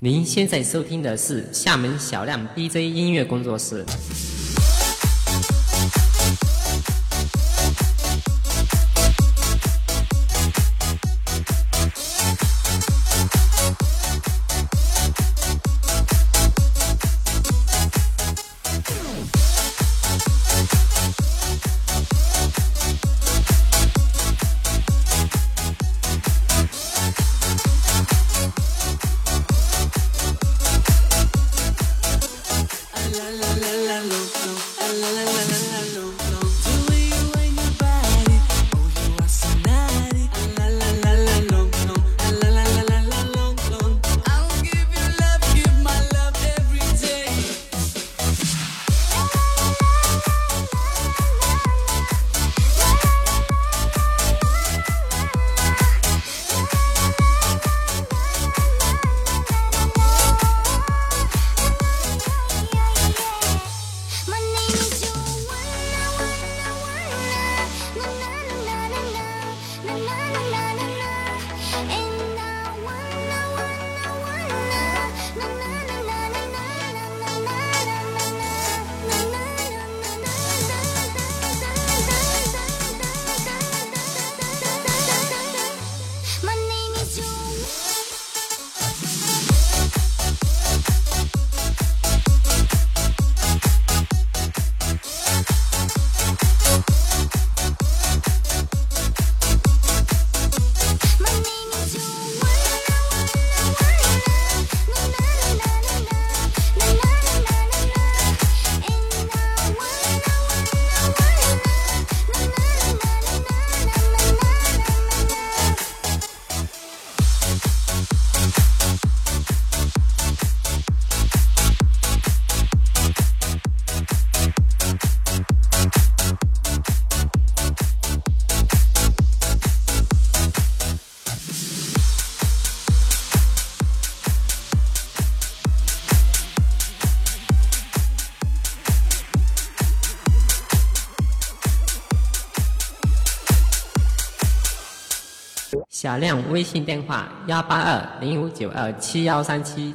您现在收听的是厦门小亮 DJ 音乐工作室。小亮微信电话：幺八二零五九二七幺三七。